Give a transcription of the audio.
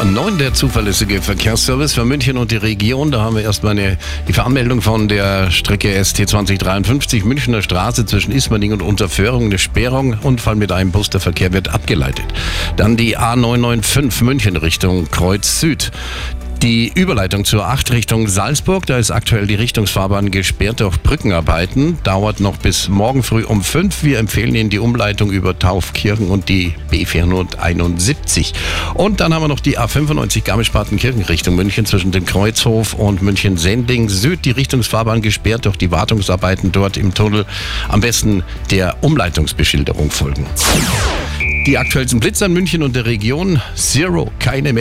A9, der zuverlässige Verkehrsservice für München und die Region. Da haben wir erstmal eine, die Veranmeldung von der Strecke ST 2053 Münchner Straße zwischen Ismaning und Unterföhrung. Eine Sperrung, Unfall mit einem Bus, der Verkehr wird abgeleitet. Dann die A995 München Richtung Kreuz Süd. Die Überleitung zur 8 Richtung Salzburg, da ist aktuell die Richtungsfahrbahn gesperrt durch Brückenarbeiten, dauert noch bis morgen früh um 5. Wir empfehlen Ihnen die Umleitung über Taufkirchen und die B471. Und dann haben wir noch die A95 Garmisch-Partenkirchen Richtung München zwischen dem Kreuzhof und München-Sendling Süd. Die Richtungsfahrbahn gesperrt durch die Wartungsarbeiten dort im Tunnel. Am besten der Umleitungsbeschilderung folgen. Die aktuellsten Blitzer in München und der Region. Zero, keine